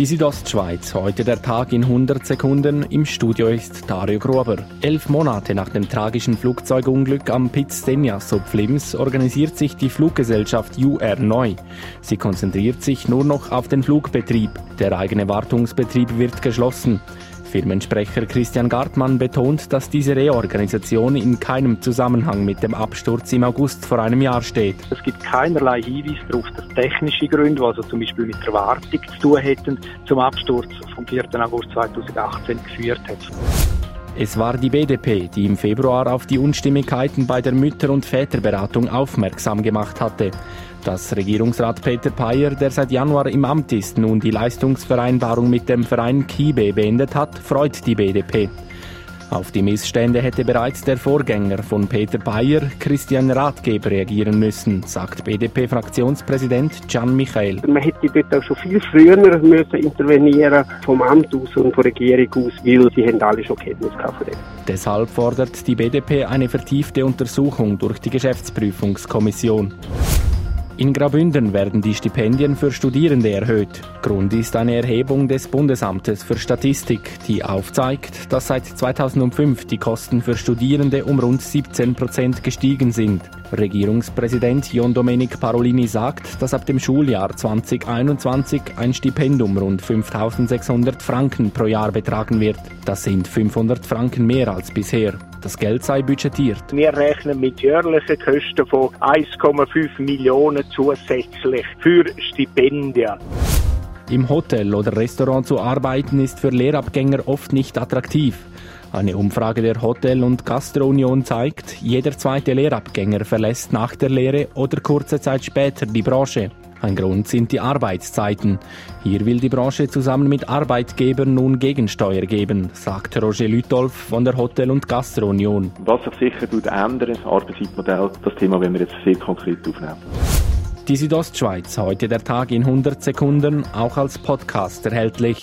Die Südostschweiz, heute der Tag in 100 Sekunden. Im Studio ist Dario Gruber. Elf Monate nach dem tragischen Flugzeugunglück am Piz Stenjas Flims organisiert sich die Fluggesellschaft UR neu. Sie konzentriert sich nur noch auf den Flugbetrieb. Der eigene Wartungsbetrieb wird geschlossen. Firmensprecher Christian Gartmann betont, dass diese Reorganisation in keinem Zusammenhang mit dem Absturz im August vor einem Jahr steht. Es gibt keinerlei Hinweise darauf, dass technische Gründe, also zum Beispiel mit der Wartung zu tun hätten, zum Absturz vom 4. August 2018 geführt hat. Es war die BDP, die im Februar auf die Unstimmigkeiten bei der Mütter- und Väterberatung aufmerksam gemacht hatte. Dass Regierungsrat Peter Payer, der seit Januar im Amt ist, nun die Leistungsvereinbarung mit dem Verein Kibe beendet hat, freut die BDP. Auf die Missstände hätte bereits der Vorgänger von Peter Bayer, Christian Ratgeber, reagieren müssen, sagt BDP-Fraktionspräsident Gian Michael. Man hätte dort auch schon viel früher müssen intervenieren vom Amt aus und von der Regierung aus, weil sie haben alle schon Kenntnis von dem. Deshalb fordert die BDP eine vertiefte Untersuchung durch die Geschäftsprüfungskommission. In Graubünden werden die Stipendien für Studierende erhöht. Grund ist eine Erhebung des Bundesamtes für Statistik, die aufzeigt, dass seit 2005 die Kosten für Studierende um rund 17 Prozent gestiegen sind. Regierungspräsident John Domenic Parolini sagt, dass ab dem Schuljahr 2021 ein Stipendium rund 5600 Franken pro Jahr betragen wird. Das sind 500 Franken mehr als bisher. Das Geld sei budgetiert. Wir rechnen mit jährlichen Kosten von 1,5 Millionen zusätzlich für Stipendien. Im Hotel oder Restaurant zu arbeiten ist für Lehrabgänger oft nicht attraktiv. Eine Umfrage der Hotel- und Gastrounion zeigt, jeder zweite Lehrabgänger verlässt nach der Lehre oder kurze Zeit später die Branche. Ein Grund sind die Arbeitszeiten. Hier will die Branche zusammen mit Arbeitgebern nun Gegensteuer geben, sagt Roger Lütolf von der Hotel- und Gastrounion. Was sich sicher ändern, das Arbeitszeitmodell, das Thema werden wir jetzt sehr konkret aufnehmen. Die Südostschweiz, heute der Tag in 100 Sekunden, auch als Podcast erhältlich.